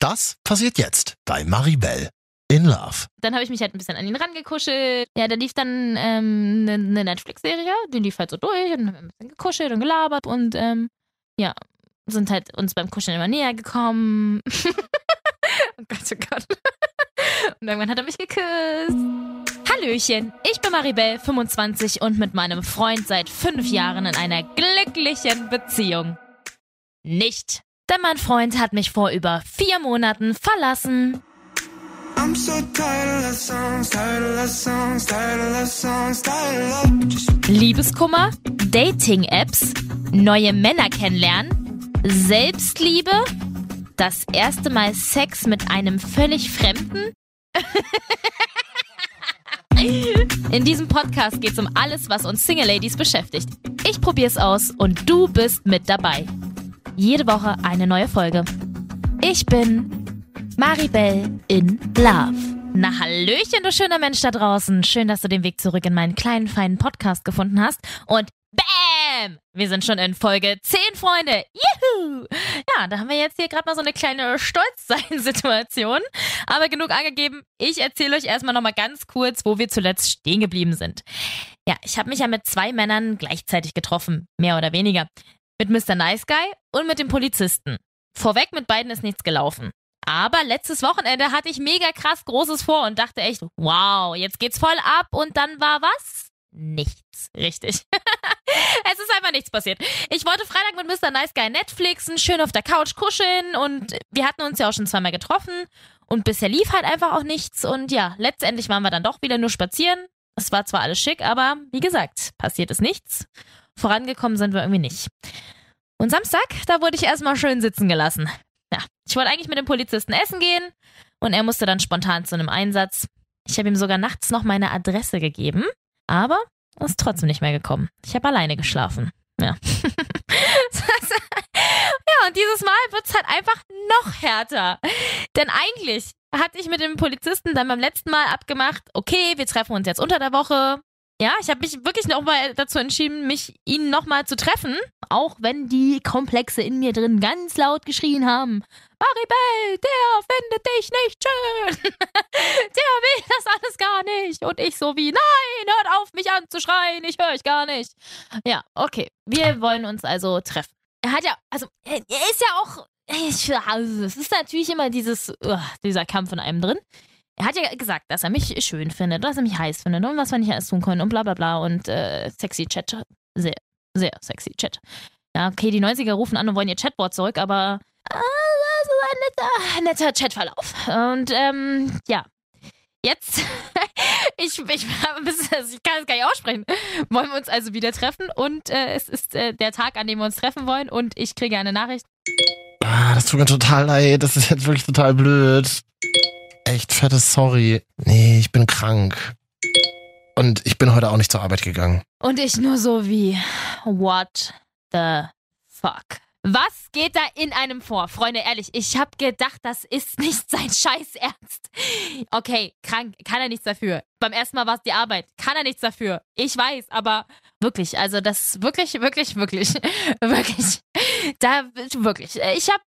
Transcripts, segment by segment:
Das passiert jetzt bei Maribel in Love. Dann habe ich mich halt ein bisschen an ihn rangekuschelt. Ja, da lief dann ähm, eine, eine Netflix-Serie, die lief halt so durch und haben ein bisschen gekuschelt und gelabert und ähm, ja, sind halt uns beim Kuscheln immer näher gekommen. oh Gott, oh Gott. Und irgendwann hat er mich geküsst. Hallöchen, ich bin Maribel, 25 und mit meinem Freund seit fünf Jahren in einer glücklichen Beziehung. Nicht. Denn mein Freund hat mich vor über vier Monaten verlassen. I'm so tired of songs, tired of songs, tired of songs, Liebeskummer, Dating-Apps, neue Männer kennenlernen, Selbstliebe, das erste Mal Sex mit einem völlig Fremden. In diesem Podcast geht es um alles, was uns Single Ladies beschäftigt. Ich probier's aus und du bist mit dabei. Jede Woche eine neue Folge. Ich bin Maribel in Love. Na Hallöchen, du schöner Mensch da draußen. Schön, dass du den Weg zurück in meinen kleinen, feinen Podcast gefunden hast. Und BAM! Wir sind schon in Folge 10, Freunde. Juhu! Ja, da haben wir jetzt hier gerade mal so eine kleine Stolzsein-Situation. Aber genug angegeben. Ich erzähle euch erstmal nochmal ganz kurz, wo wir zuletzt stehen geblieben sind. Ja, ich habe mich ja mit zwei Männern gleichzeitig getroffen. Mehr oder weniger. Mit Mr. Nice Guy und mit dem Polizisten. Vorweg mit beiden ist nichts gelaufen. Aber letztes Wochenende hatte ich mega krass Großes vor und dachte echt, wow, jetzt geht's voll ab und dann war was? Nichts. Richtig. es ist einfach nichts passiert. Ich wollte Freitag mit Mr. Nice Guy Netflixen, schön auf der Couch kuscheln und wir hatten uns ja auch schon zweimal getroffen und bisher lief halt einfach auch nichts und ja, letztendlich waren wir dann doch wieder nur spazieren. Es war zwar alles schick, aber wie gesagt, passiert ist nichts. Vorangekommen sind wir irgendwie nicht. Und Samstag, da wurde ich erstmal schön sitzen gelassen. Ja, ich wollte eigentlich mit dem Polizisten essen gehen und er musste dann spontan zu einem Einsatz. Ich habe ihm sogar nachts noch meine Adresse gegeben, aber er ist trotzdem nicht mehr gekommen. Ich habe alleine geschlafen. Ja. ja, und dieses Mal wird es halt einfach noch härter. Denn eigentlich hatte ich mit dem Polizisten dann beim letzten Mal abgemacht, okay, wir treffen uns jetzt unter der Woche. Ja, ich habe mich wirklich nochmal dazu entschieden, mich ihnen nochmal zu treffen, auch wenn die Komplexe in mir drin ganz laut geschrien haben. Maribel, der findet dich nicht schön. der will das alles gar nicht. Und ich so wie, nein, hört auf, mich anzuschreien, ich höre euch gar nicht. Ja, okay, wir wollen uns also treffen. Er hat ja, also, er ist ja auch, es ist natürlich immer dieses, uh, dieser Kampf in einem drin. Er hat ja gesagt, dass er mich schön findet, dass er mich heiß findet und was wir nicht alles tun können und bla bla bla und äh, sexy Chat. Sehr, sehr sexy Chat. Ja, okay, die 90er rufen an und wollen ihr Chatboard zurück, aber äh, das ist ein netter, netter Chatverlauf. Und ähm, ja. Jetzt, ich, ich, ich kann es gar nicht aussprechen. Wollen wir uns also wieder treffen und äh, es ist äh, der Tag, an dem wir uns treffen wollen und ich kriege eine Nachricht. Ah, das tut mir total leid. Das ist jetzt wirklich total blöd. Echt fettes Sorry. Nee, ich bin krank. Und ich bin heute auch nicht zur Arbeit gegangen. Und ich nur so wie, what the fuck? Was geht da in einem vor? Freunde, ehrlich, ich hab gedacht, das ist nicht sein Scheiß Ernst. Okay, krank, kann er nichts dafür. Beim ersten Mal war es die Arbeit, kann er nichts dafür. Ich weiß, aber wirklich, also das wirklich, wirklich, wirklich, wirklich, da, wirklich, ich hab,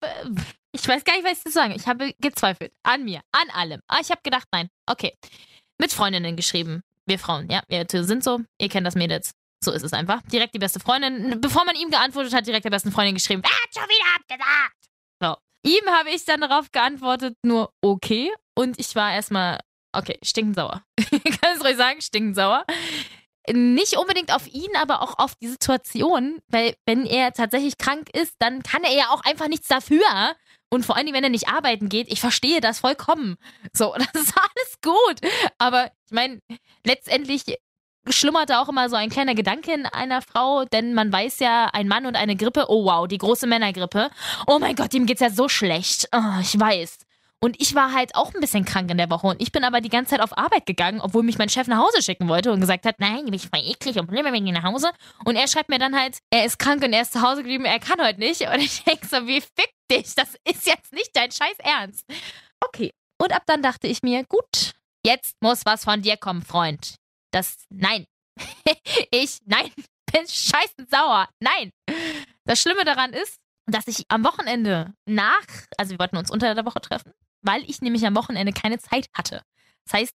ich weiß gar nicht, was ich zu sagen. Ich habe gezweifelt. An mir, an allem. Aber ich habe gedacht, nein, okay. Mit Freundinnen geschrieben. Wir Frauen, ja, wir sind so, ihr kennt das Mädels. So ist es einfach. Direkt die beste Freundin. Bevor man ihm geantwortet hat, direkt der besten Freundin geschrieben. Er hat schon wieder abgesagt. So. Ihm habe ich dann darauf geantwortet, nur okay. Und ich war erstmal, okay, stinkend sauer. kann es ruhig sagen, stinkend sauer. Nicht unbedingt auf ihn, aber auch auf die Situation, weil wenn er tatsächlich krank ist, dann kann er ja auch einfach nichts dafür. Und vor allem, wenn er nicht arbeiten geht, ich verstehe das vollkommen. So, das ist alles gut. Aber ich meine, letztendlich schlummerte auch immer so ein kleiner Gedanke in einer Frau, denn man weiß ja, ein Mann und eine Grippe, oh wow, die große Männergrippe. Oh mein Gott, ihm geht's ja so schlecht. Oh, ich weiß. Und ich war halt auch ein bisschen krank in der Woche und ich bin aber die ganze Zeit auf Arbeit gegangen, obwohl mich mein Chef nach Hause schicken wollte und gesagt hat, nein, ich voll eklig und blöd, wenn ich nach Hause. Und er schreibt mir dann halt, er ist krank und er ist zu Hause geblieben, er kann heute nicht. Und ich denke so, wie fick dich, das ist jetzt nicht dein scheiß Ernst. Okay. Und ab dann dachte ich mir, gut, jetzt muss was von dir kommen, Freund. Das, nein. ich, nein, bin scheißen sauer. Nein. Das Schlimme daran ist, dass ich am Wochenende nach, also wir wollten uns unter der Woche treffen, weil ich nämlich am Wochenende keine Zeit hatte. Das heißt,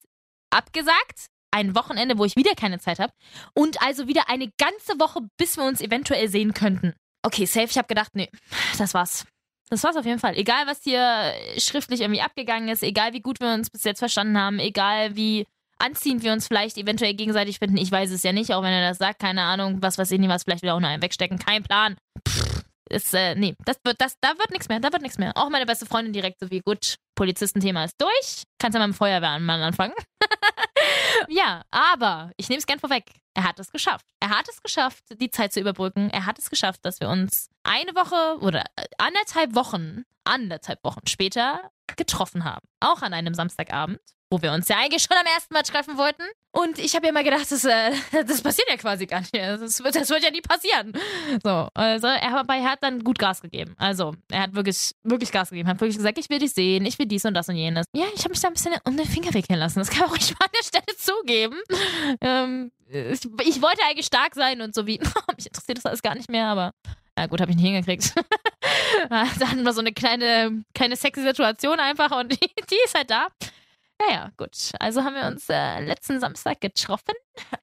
abgesagt, ein Wochenende, wo ich wieder keine Zeit habe und also wieder eine ganze Woche, bis wir uns eventuell sehen könnten. Okay, safe, ich habe gedacht, nee, das war's. Das war's auf jeden Fall. Egal, was hier schriftlich irgendwie abgegangen ist, egal wie gut wir uns bis jetzt verstanden haben, egal wie anziehend wir uns vielleicht eventuell gegenseitig finden, ich weiß es ja nicht, auch wenn er das sagt, keine Ahnung, was weiß ich nicht, was vielleicht wieder auch noch einen wegstecken, kein Plan. Pff, ist, äh, nee, das wird, das, da wird nichts mehr, da wird nichts mehr. Auch meine beste Freundin direkt so wie, gut, Polizistenthema ist durch, kannst ja mal mit dem Feuerwehrmann anfangen. ja, aber ich nehme es gern vorweg. Er hat es geschafft. Er hat es geschafft, die Zeit zu überbrücken. Er hat es geschafft, dass wir uns eine Woche oder anderthalb Wochen, anderthalb Wochen später getroffen haben. Auch an einem Samstagabend, wo wir uns ja eigentlich schon am ersten Mal treffen wollten. Und ich habe ja immer gedacht, das, äh, das passiert ja quasi gar nicht. Das wird, das wird ja nie passieren. So, also er, aber er hat dann gut Gas gegeben. Also er hat wirklich, wirklich Gas gegeben. Hat wirklich gesagt, ich will dich sehen, ich will dies und das und jenes. Ja, ich habe mich da ein bisschen um den Finger wickeln lassen. Das kann man nicht mal an der Stelle zugeben. Ähm, ich, ich wollte eigentlich stark sein und so wie, mich interessiert das alles gar nicht mehr, aber ja gut, habe ich nicht hingekriegt. da hatten wir so eine kleine, kleine sexy Situation einfach und die, die ist halt da. Naja, gut. Also haben wir uns äh, letzten Samstag getroffen.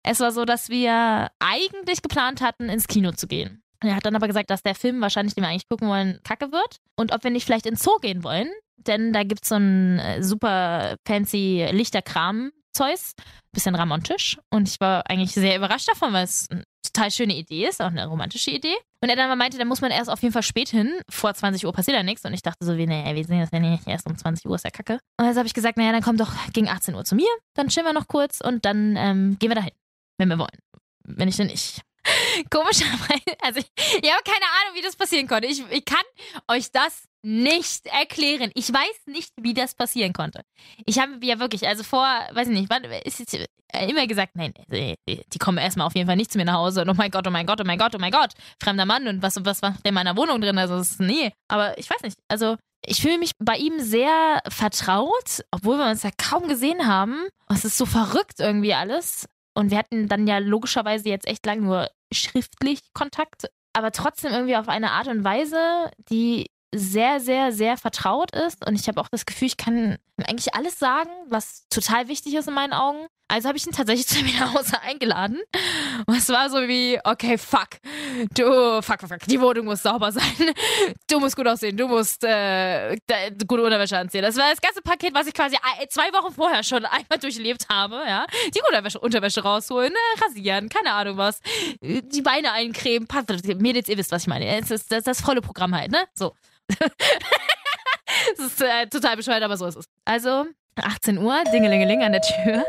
Es war so, dass wir eigentlich geplant hatten, ins Kino zu gehen. Er hat dann aber gesagt, dass der Film wahrscheinlich, den wir eigentlich gucken wollen, kacke wird. Und ob wir nicht vielleicht ins Zoo gehen wollen. Denn da gibt es so ein äh, super fancy Lichterkram. Zeus, bisschen romantisch. Und ich war eigentlich sehr überrascht davon, weil es eine total schöne Idee ist, auch eine romantische Idee. Und er dann mal meinte, da muss man erst auf jeden Fall spät hin. Vor 20 Uhr passiert ja nichts. Und ich dachte so, wie, naja, wir sehen das ja nicht erst um 20 Uhr, ist ja kacke. Und also habe ich gesagt, naja, dann komm doch gegen 18 Uhr zu mir. Dann chillen wir noch kurz und dann ähm, gehen wir dahin, wenn wir wollen. Wenn nicht, dann nicht. Komischerweise, also ich, ich habe keine Ahnung, wie das passieren konnte. Ich, ich kann euch das nicht erklären. Ich weiß nicht, wie das passieren konnte. Ich habe ja wirklich, also vor, weiß ich nicht, wann ist jetzt immer gesagt, nein, die kommen erstmal auf jeden Fall nicht zu mir nach Hause und oh mein Gott, oh mein Gott, oh mein Gott, oh mein Gott, fremder Mann und was, was macht der in meiner Wohnung drin? Also, ist, nee, aber ich weiß nicht, also ich fühle mich bei ihm sehr vertraut, obwohl wir uns ja kaum gesehen haben. Es ist so verrückt irgendwie alles. Und wir hatten dann ja logischerweise jetzt echt lang nur schriftlich Kontakt, aber trotzdem irgendwie auf eine Art und Weise, die sehr, sehr, sehr vertraut ist. Und ich habe auch das Gefühl, ich kann eigentlich alles sagen, was total wichtig ist in meinen Augen. Also habe ich ihn tatsächlich zu mir nach Hause eingeladen. Und es war so wie, okay, fuck. Du, fuck, fuck, fuck. Die Wohnung muss sauber sein. Du musst gut aussehen. Du musst äh, gute Unterwäsche anziehen. Das war das ganze Paket, was ich quasi zwei Wochen vorher schon einmal durchlebt habe. Ja, Die Unterwäsche, Unterwäsche rausholen, ne? rasieren, keine Ahnung was. Die Beine eincremen. Mädels, ihr wisst, was ich meine. Das ist das, das volle Programm halt, ne? So. das ist äh, total bescheuert, aber so ist es. Also, 18 Uhr, Dingelingeling an der Tür.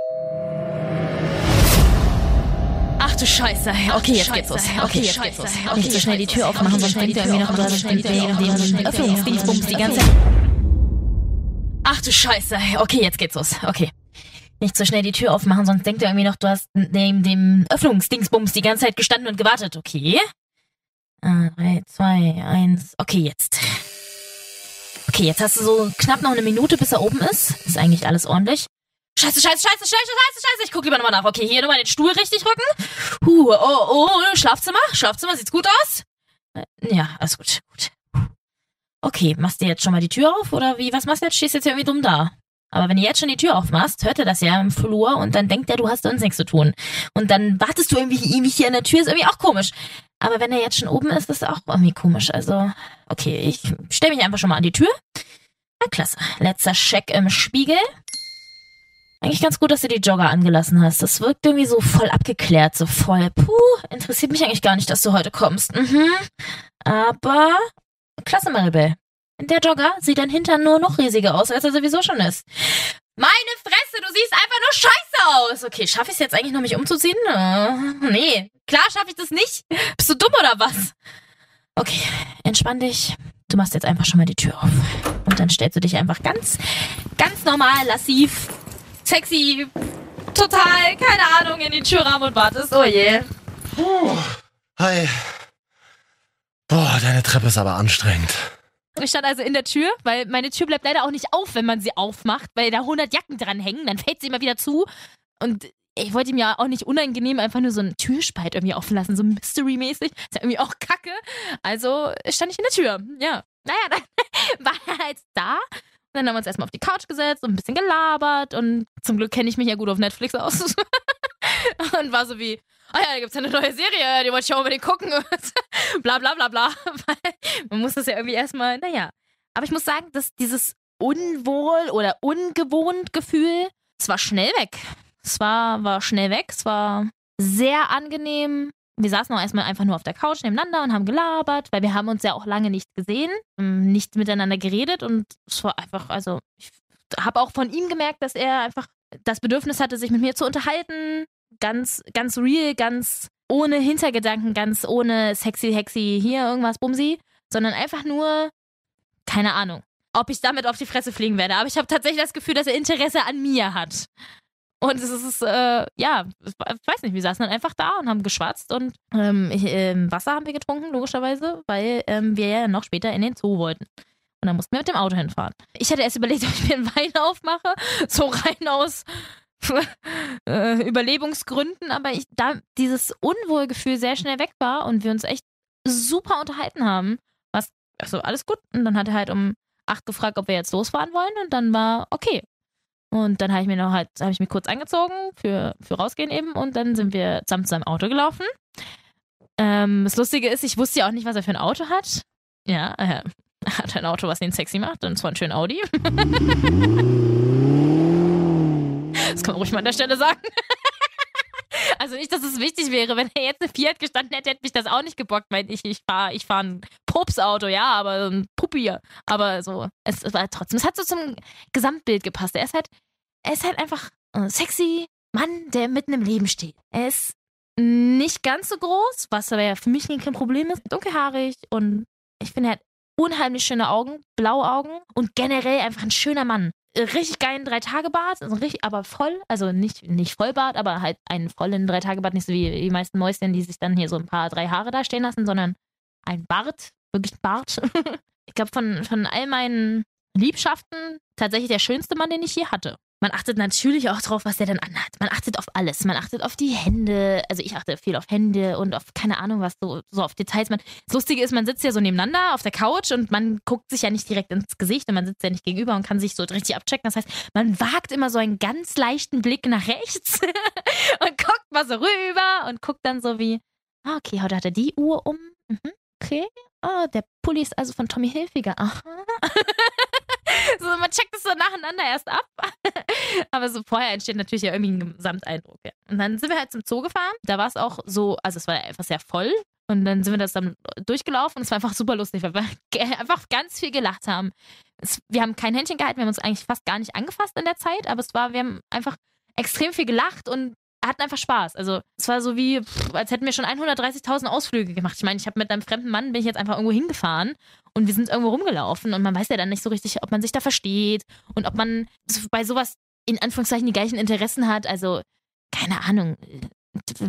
Ach du Scheiße. Okay, jetzt geht's los. Okay, jetzt geht's los. Nicht so schnell die Tür aufmachen, sonst denkt ihr irgendwie noch, du hast den Öffnungsdingsbums die ganze. Ach du Scheiße. Okay, jetzt geht's los. Okay. Nicht so schnell die Tür aufmachen, sonst denkt ihr irgendwie noch, du hast neben dem Öffnungsdingsbums die ganze Zeit gestanden und gewartet. Okay. 3, 2, 1. Okay, jetzt. Okay, jetzt hast du so knapp noch eine Minute, bis er oben ist. Ist eigentlich alles ordentlich. Scheiße, scheiße, scheiße, scheiße, scheiße, scheiße. Ich guck lieber nochmal nach. Okay, hier nochmal den Stuhl richtig rücken. Huh, oh, oh, Schlafzimmer. Schlafzimmer, sieht's gut aus? Äh, ja, alles gut, gut. Okay, machst du jetzt schon mal die Tür auf oder wie? Was machst du jetzt? Stehst jetzt irgendwie dumm da. Aber wenn du jetzt schon die Tür aufmachst, hört er das ja im Flur und dann denkt er, du hast sonst nichts zu tun. Und dann wartest du irgendwie ewig hier an der Tür, ist irgendwie auch komisch. Aber wenn er jetzt schon oben ist, ist auch irgendwie komisch. Also, okay, ich stelle mich einfach schon mal an die Tür. Na klasse. Letzter Check im Spiegel. Eigentlich ganz gut, dass du die Jogger angelassen hast. Das wirkt irgendwie so voll abgeklärt, so voll. Puh, interessiert mich eigentlich gar nicht, dass du heute kommst. Mhm. Aber klasse, Maribel. Der Jogger sieht dein Hintern nur noch riesiger aus, als er sowieso schon ist. Meine Fresse, du siehst einfach nur scheiße aus. Okay, schaffe ich es jetzt eigentlich noch, mich umzuziehen? Uh, nee, klar schaffe ich das nicht. Bist du dumm oder was? Okay, entspann dich. Du machst jetzt einfach schon mal die Tür auf. Und dann stellst du dich einfach ganz, ganz normal, lassiv, sexy, total, keine Ahnung, in den Türrahmen und wartest. Oh je. Puh. Hi. Boah, deine Treppe ist aber anstrengend. Ich stand also in der Tür, weil meine Tür bleibt leider auch nicht auf, wenn man sie aufmacht, weil da 100 Jacken dran hängen. Dann fällt sie immer wieder zu. Und ich wollte ihm ja auch nicht unangenehm einfach nur so einen Türspalt irgendwie offen lassen, so Mystery-mäßig. Ist ja irgendwie auch kacke. Also stand ich in der Tür. Ja. Naja, dann war er halt da. Dann haben wir uns erstmal auf die Couch gesetzt und ein bisschen gelabert. Und zum Glück kenne ich mich ja gut auf Netflix aus. und war so wie, ah ja, da gibt's ja eine neue Serie, die wollte ich auch unbedingt gucken. bla bla bla bla. Man muss das ja irgendwie erstmal, naja. Aber ich muss sagen, dass dieses Unwohl oder ungewohnt Gefühl, es war schnell weg. Es war, war schnell weg. Es war sehr angenehm. Wir saßen auch erstmal einfach nur auf der Couch nebeneinander und haben gelabert, weil wir haben uns ja auch lange nicht gesehen, ähm, nicht miteinander geredet und es war einfach, also ich habe auch von ihm gemerkt, dass er einfach das Bedürfnis hatte, sich mit mir zu unterhalten. Ganz, ganz real, ganz ohne Hintergedanken, ganz ohne sexy, hexy, hier irgendwas, bumsi, sondern einfach nur, keine Ahnung, ob ich damit auf die Fresse fliegen werde. Aber ich habe tatsächlich das Gefühl, dass er Interesse an mir hat. Und es ist, äh, ja, ich weiß nicht, wir saßen dann einfach da und haben geschwatzt und ähm, ich, ähm, Wasser haben wir getrunken, logischerweise, weil ähm, wir ja noch später in den Zoo wollten. Und dann mussten wir mit dem Auto hinfahren. Ich hatte erst überlegt, ob ich mir einen Wein aufmache, so rein aus äh, Überlebensgründen, aber ich, da dieses Unwohlgefühl sehr schnell weg war und wir uns echt super unterhalten haben, was, also alles gut. Und dann hat er halt um acht gefragt, ob wir jetzt losfahren wollen und dann war okay. Und dann habe ich mir noch halt, habe ich mich kurz angezogen für, für rausgehen eben und dann sind wir zusammen zu seinem Auto gelaufen. Ähm, das Lustige ist, ich wusste ja auch nicht, was er für ein Auto hat. Ja, äh, er hat ein Auto, was ihn sexy macht und zwar ein schön Audi. das kann man ruhig mal an der Stelle sagen. Also nicht, dass es wichtig wäre, wenn er jetzt eine Fiat gestanden hätte, hätte mich das auch nicht gebockt, weil ich, ich fahre ich fahr ein Popsauto, ja, aber ein Puppi. Aber so, es, es war trotzdem, es hat so zum Gesamtbild gepasst. Er ist halt, er ist halt einfach ein sexy Mann, der mitten im Leben steht. Er ist nicht ganz so groß, was aber ja für mich kein Problem ist. Dunkelhaarig und ich finde, er hat unheimlich schöne Augen, blaue Augen und generell einfach ein schöner Mann richtig geilen Drei-Tage-Bart, also aber voll, also nicht, nicht Vollbart, aber halt einen vollen Drei-Tage-Bart, nicht so wie die meisten Mäuschen, die sich dann hier so ein paar drei Haare da stehen lassen, sondern ein Bart, wirklich ein Bart. ich glaube, von, von all meinen Liebschaften tatsächlich der schönste Mann, den ich je hatte. Man achtet natürlich auch drauf, was der dann anhat. Man achtet auf alles. Man achtet auf die Hände. Also ich achte viel auf Hände und auf keine Ahnung was, so, so auf Details. Man, das Lustige ist, man sitzt ja so nebeneinander auf der Couch und man guckt sich ja nicht direkt ins Gesicht und man sitzt ja nicht gegenüber und kann sich so richtig abchecken. Das heißt, man wagt immer so einen ganz leichten Blick nach rechts und guckt mal so rüber und guckt dann so wie, ah, okay, heute hat er die Uhr um. Mhm, okay. Oh, der Pulli ist also von Tommy Hilfiger. Aha. so, man checkt es so nacheinander erst ab. Aber so vorher entsteht natürlich ja irgendwie ein Gesamteindruck. Ja. Und dann sind wir halt zum Zoo gefahren. Da war es auch so, also es war einfach sehr voll. Und dann sind wir das dann durchgelaufen und es war einfach super lustig, weil wir einfach ganz viel gelacht haben. Es, wir haben kein Händchen gehalten, wir haben uns eigentlich fast gar nicht angefasst in der Zeit, aber es war, wir haben einfach extrem viel gelacht und hatten einfach Spaß. Also es war so wie, pff, als hätten wir schon 130.000 Ausflüge gemacht. Ich meine, ich habe mit einem fremden Mann bin ich jetzt einfach irgendwo hingefahren und wir sind irgendwo rumgelaufen und man weiß ja dann nicht so richtig, ob man sich da versteht und ob man bei sowas in Anführungszeichen die gleichen Interessen hat. Also keine Ahnung.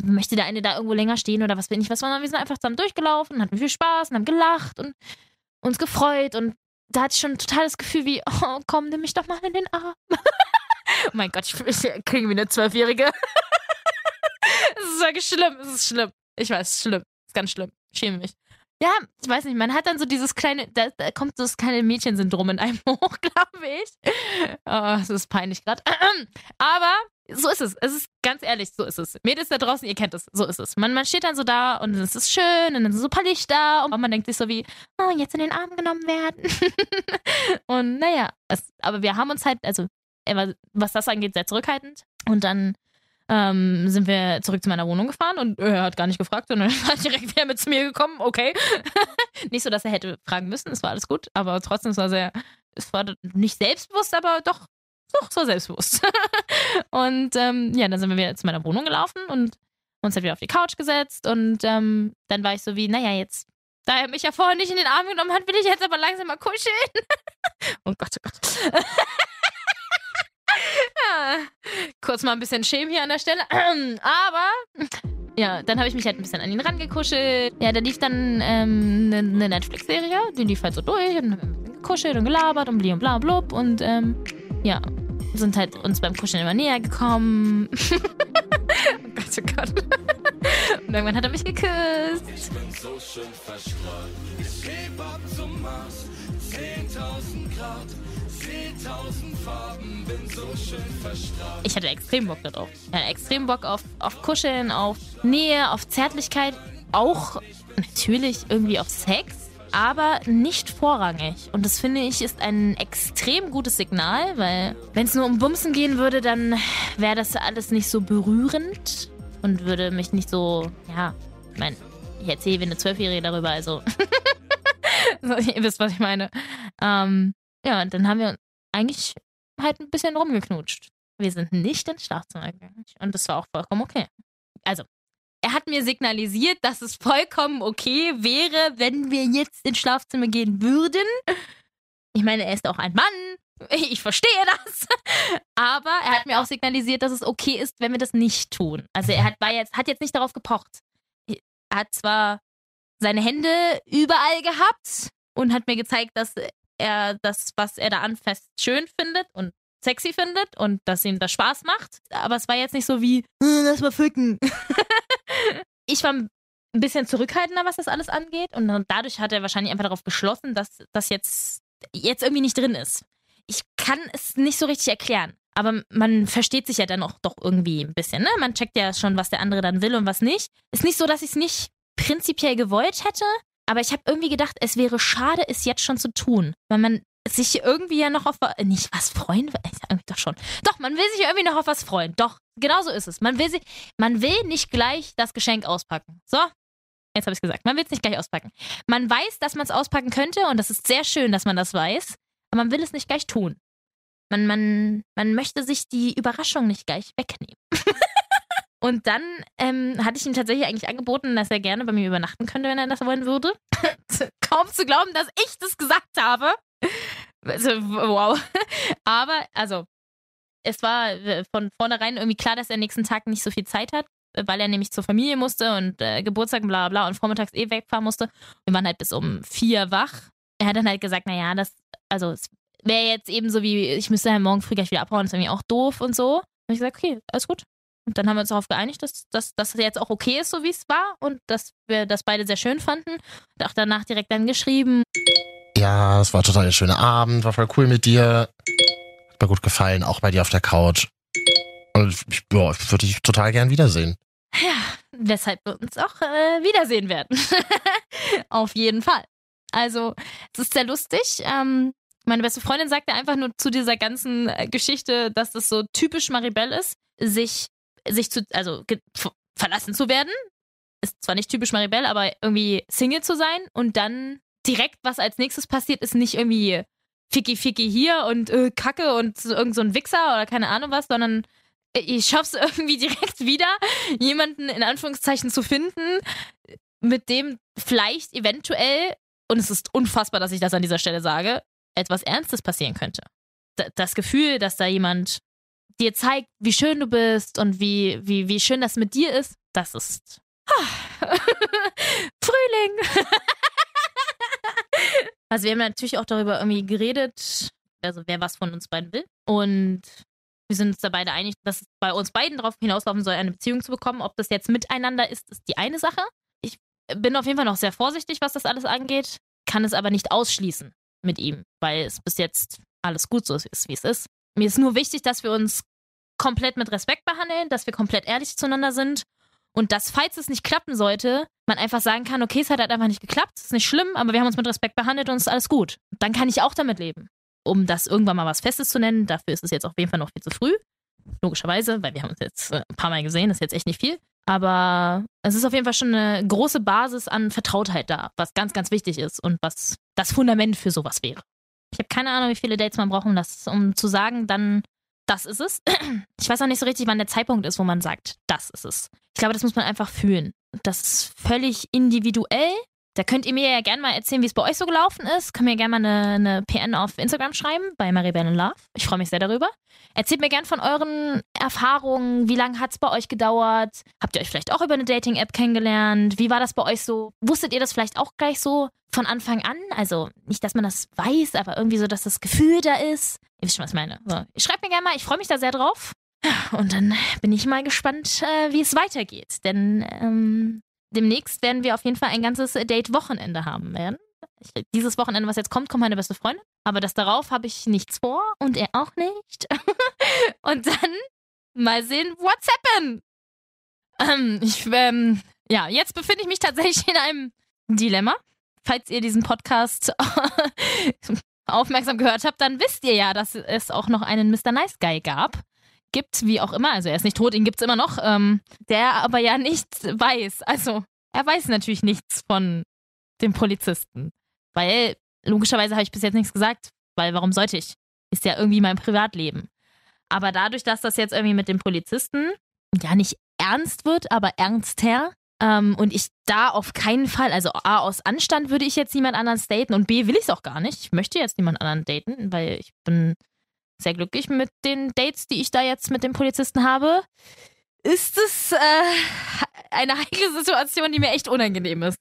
Möchte der eine da irgendwo länger stehen oder was bin ich was, sondern wir sind einfach zusammen durchgelaufen, hatten viel Spaß und haben gelacht und uns gefreut und da hatte ich schon total das Gefühl wie, oh, komm, nimm mich doch mal in den Arm. oh mein Gott, ich, klinge wie eine Zwölfjährige. Es ist wirklich schlimm. Es ist schlimm. Ich weiß, es ist schlimm. Es ist ganz schlimm. Ich schäme mich. Ja, ich weiß nicht, man hat dann so dieses kleine, da, da kommt so das kleine Mädchensyndrom in einem hoch, glaube ich. Oh, ist peinlich gerade. Aber so ist es. Es ist ganz ehrlich, so ist es. Mädels da draußen, ihr kennt es, so ist es. Man, man steht dann so da und es ist schön und dann sind so ein paar Lichter und man denkt sich so wie, oh, jetzt in den Arm genommen werden. und naja, es, aber wir haben uns halt, also was das angeht, sehr zurückhaltend. Und dann ähm, sind wir zurück zu meiner Wohnung gefahren und er hat gar nicht gefragt, sondern hat direkt wieder mit zu mir gekommen. Okay. nicht so, dass er hätte fragen müssen, es war alles gut, aber trotzdem, es war sehr, es war nicht selbstbewusst, aber doch, doch, so selbstbewusst. und ähm, ja, dann sind wir wieder zu meiner Wohnung gelaufen und uns halt wieder auf die Couch gesetzt und ähm, dann war ich so wie, naja, jetzt, da er mich ja vorher nicht in den Arm genommen hat, will ich jetzt aber langsam mal kuscheln. oh Gott, oh Gott. kurz mal ein bisschen Schämen hier an der Stelle. Aber ja, dann habe ich mich halt ein bisschen an ihn rangekuschelt. Ja, da lief dann ähm, eine, eine Netflix-Serie, die lief halt so durch und haben gekuschelt und gelabert und bli und bla und blub und ähm, ja, sind halt uns beim Kuscheln immer näher gekommen. Gott, oh Gott. Und irgendwann hat er mich geküsst. so schön verstrahlt. Ich heb ab zum Mars, 10.000 Grad, 10.000 Farben, bin so schön verstrahlt. Ich hatte extrem Bock darauf. Ich hatte extrem Bock auf, auf Kuscheln, auf Nähe, auf Zärtlichkeit. Auch natürlich irgendwie auf Sex, aber nicht vorrangig. Und das finde ich ist ein extrem gutes Signal, weil wenn es nur um Bumsen gehen würde, dann wäre das alles nicht so berührend und würde mich nicht so, ja, ich meine, ich erzähle wie eine Zwölfjährige darüber, also. so, ihr wisst, was ich meine. Ähm, ja, und dann haben wir eigentlich halt ein bisschen rumgeknutscht. Wir sind nicht ins Schlafzimmer gegangen. Und das war auch vollkommen okay. Also, er hat mir signalisiert, dass es vollkommen okay wäre, wenn wir jetzt ins Schlafzimmer gehen würden. Ich meine, er ist auch ein Mann. Ich verstehe das. Aber er hat mir auch signalisiert, dass es okay ist, wenn wir das nicht tun. Also er hat, war jetzt, hat jetzt nicht darauf gepocht. Er hat zwar seine Hände überall gehabt und hat mir gezeigt, dass er das, was er da anfasst, schön findet und sexy findet und dass ihm das Spaß macht. Aber es war jetzt nicht so wie, "Äh, lass mal ficken. ich war ein bisschen zurückhaltender, was das alles angeht. Und dadurch hat er wahrscheinlich einfach darauf geschlossen, dass das jetzt, jetzt irgendwie nicht drin ist. Ich kann es nicht so richtig erklären. Aber man versteht sich ja dann auch doch irgendwie ein bisschen, ne? Man checkt ja schon, was der andere dann will und was nicht. Ist nicht so, dass ich es nicht prinzipiell gewollt hätte, aber ich habe irgendwie gedacht, es wäre schade, es jetzt schon zu tun. Weil man sich irgendwie ja noch auf nicht was freuen irgendwie doch schon. Doch, man will sich irgendwie noch auf was freuen. Doch, genau so ist es. Man will sich, man will nicht gleich das Geschenk auspacken. So, jetzt habe ich gesagt. Man will es nicht gleich auspacken. Man weiß, dass man es auspacken könnte und das ist sehr schön, dass man das weiß, aber man will es nicht gleich tun. Man, man, man möchte sich die Überraschung nicht gleich wegnehmen. Und dann ähm, hatte ich ihm tatsächlich eigentlich angeboten, dass er gerne bei mir übernachten könnte, wenn er das wollen würde. Kaum zu glauben, dass ich das gesagt habe. Also, wow. Aber, also, es war äh, von vornherein irgendwie klar, dass er nächsten Tag nicht so viel Zeit hat, weil er nämlich zur Familie musste und äh, Geburtstag, bla bla und vormittags eh wegfahren musste. Wir waren halt bis um vier wach. Er hat dann halt gesagt, naja, das, also es wäre jetzt eben so wie, ich müsste halt morgen früh gleich wieder abhauen, das ist irgendwie auch doof und so. Und ich gesagt, okay, alles gut. Und dann haben wir uns darauf geeinigt, dass, es jetzt auch okay ist, so wie es war und dass wir das beide sehr schön fanden. Und auch danach direkt dann geschrieben. Ja, es war total ein schöner Abend, war voll cool mit dir. Hat mir gut gefallen, auch bei dir auf der Couch. Und ich, ja, ich würde dich total gern wiedersehen. Ja, weshalb wir uns auch äh, wiedersehen werden. auf jeden Fall. Also, es ist sehr lustig. Ähm, meine beste Freundin sagte einfach nur zu dieser ganzen äh, Geschichte, dass das so typisch Maribel ist, sich, sich zu, also verlassen zu werden. Ist zwar nicht typisch Maribel, aber irgendwie Single zu sein und dann direkt, was als nächstes passiert, ist nicht irgendwie Ficky Ficky hier und äh, Kacke und irgend so ein Wichser oder keine Ahnung was, sondern ich schaff's irgendwie direkt wieder, jemanden in Anführungszeichen zu finden, mit dem vielleicht eventuell, und es ist unfassbar, dass ich das an dieser Stelle sage, etwas Ernstes passieren könnte. D das Gefühl, dass da jemand dir zeigt, wie schön du bist und wie, wie, wie schön das mit dir ist, das ist Frühling. also wir haben natürlich auch darüber irgendwie geredet, also wer was von uns beiden will. Und wir sind uns da beide einig, dass es bei uns beiden darauf hinauslaufen soll, eine Beziehung zu bekommen. Ob das jetzt miteinander ist, ist die eine Sache. Ich bin auf jeden Fall noch sehr vorsichtig, was das alles angeht, kann es aber nicht ausschließen mit ihm, weil es bis jetzt alles gut so ist, wie es ist. Mir ist nur wichtig, dass wir uns komplett mit Respekt behandeln, dass wir komplett ehrlich zueinander sind und dass, falls es nicht klappen sollte, man einfach sagen kann, okay, es hat halt einfach nicht geklappt, ist nicht schlimm, aber wir haben uns mit Respekt behandelt und es ist alles gut. Dann kann ich auch damit leben. Um das irgendwann mal was Festes zu nennen, dafür ist es jetzt auf jeden Fall noch viel zu früh. Logischerweise, weil wir haben uns jetzt äh, ein paar Mal gesehen, das ist jetzt echt nicht viel. Aber es ist auf jeden Fall schon eine große Basis an Vertrautheit da, was ganz, ganz wichtig ist und was das Fundament für sowas wäre. Ich habe keine Ahnung, wie viele Dates man braucht, um, das, um zu sagen, dann das ist es. Ich weiß auch nicht so richtig, wann der Zeitpunkt ist, wo man sagt, das ist es. Ich glaube, das muss man einfach fühlen. Das ist völlig individuell. Da könnt ihr mir ja gerne mal erzählen, wie es bei euch so gelaufen ist. Könnt mir gerne mal eine, eine PN auf Instagram schreiben bei Maribel Love. Ich freue mich sehr darüber. Erzählt mir gerne von euren Erfahrungen. Wie lange hat es bei euch gedauert? Habt ihr euch vielleicht auch über eine Dating-App kennengelernt? Wie war das bei euch so? Wusstet ihr das vielleicht auch gleich so von Anfang an? Also nicht, dass man das weiß, aber irgendwie so, dass das Gefühl da ist. Ihr wisst schon, was ich meine. So, schreibt mir gerne mal. Ich freue mich da sehr drauf. Und dann bin ich mal gespannt, äh, wie es weitergeht. Denn ähm, demnächst werden wir auf jeden Fall ein ganzes Date-Wochenende haben werden. Ich, dieses Wochenende, was jetzt kommt, kommt meine beste Freundin. Aber das darauf habe ich nichts vor und er auch nicht. und dann mal sehen, what's happen. Ähm, ich, ähm, ja, jetzt befinde ich mich tatsächlich in einem Dilemma. Falls ihr diesen Podcast aufmerksam gehört habt, dann wisst ihr ja, dass es auch noch einen Mr. Nice Guy gab. Gibt, wie auch immer, also er ist nicht tot, ihn gibt es immer noch, ähm, der aber ja nichts weiß. Also, er weiß natürlich nichts von dem Polizisten. Weil, logischerweise habe ich bis jetzt nichts gesagt, weil warum sollte ich? Ist ja irgendwie mein Privatleben. Aber dadurch, dass das jetzt irgendwie mit dem Polizisten ja nicht ernst wird, aber ernster, ähm, und ich da auf keinen Fall, also A, aus Anstand würde ich jetzt niemand anderen daten und B, will ich es auch gar nicht. Ich möchte jetzt niemand anderen daten, weil ich bin sehr glücklich mit den Dates, die ich da jetzt mit dem Polizisten habe. Ist es äh, eine heikle Situation, die mir echt unangenehm ist.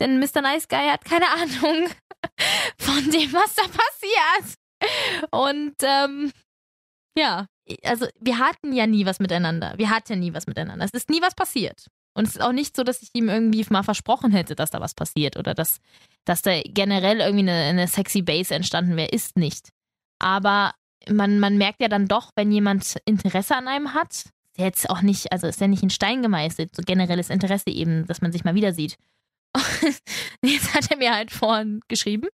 Denn Mr. Nice Guy hat keine Ahnung von dem, was da passiert. Und ähm, ja, also wir hatten ja nie was miteinander. Wir hatten nie was miteinander. Es ist nie was passiert. Und es ist auch nicht so, dass ich ihm irgendwie mal versprochen hätte, dass da was passiert oder dass, dass da generell irgendwie eine, eine sexy Base entstanden wäre. Ist nicht. Aber man, man merkt ja dann doch, wenn jemand Interesse an einem hat, ist ja jetzt auch nicht, also ist ja nicht in Stein gemeißelt, so generelles Interesse eben, dass man sich mal wieder sieht. jetzt hat er mir halt vorhin geschrieben.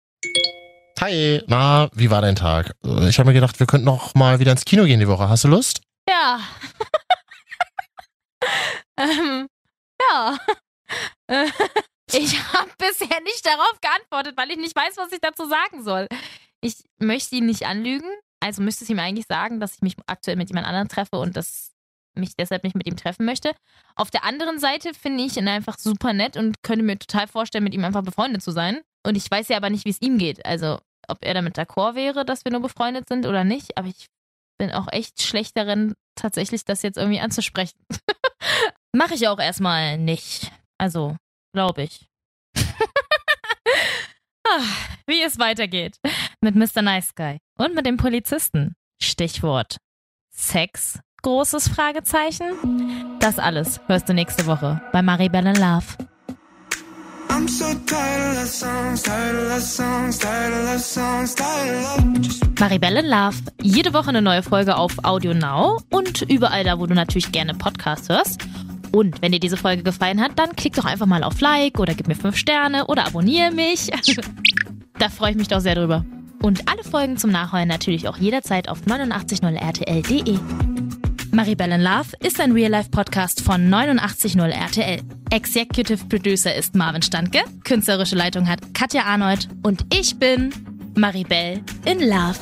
Hi, na, wie war dein Tag? Ich habe mir gedacht, wir könnten noch mal wieder ins Kino gehen die Woche. Hast du Lust? Ja. ähm, ja. ich habe bisher nicht darauf geantwortet, weil ich nicht weiß, was ich dazu sagen soll. Ich möchte ihn nicht anlügen, also müsste es ihm eigentlich sagen, dass ich mich aktuell mit jemand anderem treffe und dass mich deshalb nicht mit ihm treffen möchte. Auf der anderen Seite finde ich ihn einfach super nett und könnte mir total vorstellen, mit ihm einfach befreundet zu sein. Und ich weiß ja aber nicht, wie es ihm geht. Also, ob er damit d'accord wäre, dass wir nur befreundet sind oder nicht. Aber ich bin auch echt schlecht darin, tatsächlich das jetzt irgendwie anzusprechen. Mache ich auch erstmal nicht. Also, glaube ich. Ah, wie es weitergeht mit Mr. Nice Guy und mit dem Polizisten. Stichwort Sex, großes Fragezeichen. Das alles hörst du nächste Woche bei Maribel in Love. I'm so tired of songs, tired of songs, tired of songs, tired of Maribel in Love. Jede Woche eine neue Folge auf Audio Now und überall da, wo du natürlich gerne Podcasts hörst. Und wenn dir diese Folge gefallen hat, dann klick doch einfach mal auf Like oder gib mir 5 Sterne oder abonniere mich. da freue ich mich doch sehr drüber. Und alle Folgen zum Nachholen natürlich auch jederzeit auf 890rtl.de. Maribel in Love ist ein Real-Life-Podcast von 890 RTL. Executive Producer ist Marvin Standke, künstlerische Leitung hat Katja Arnold und ich bin Maribel in Love.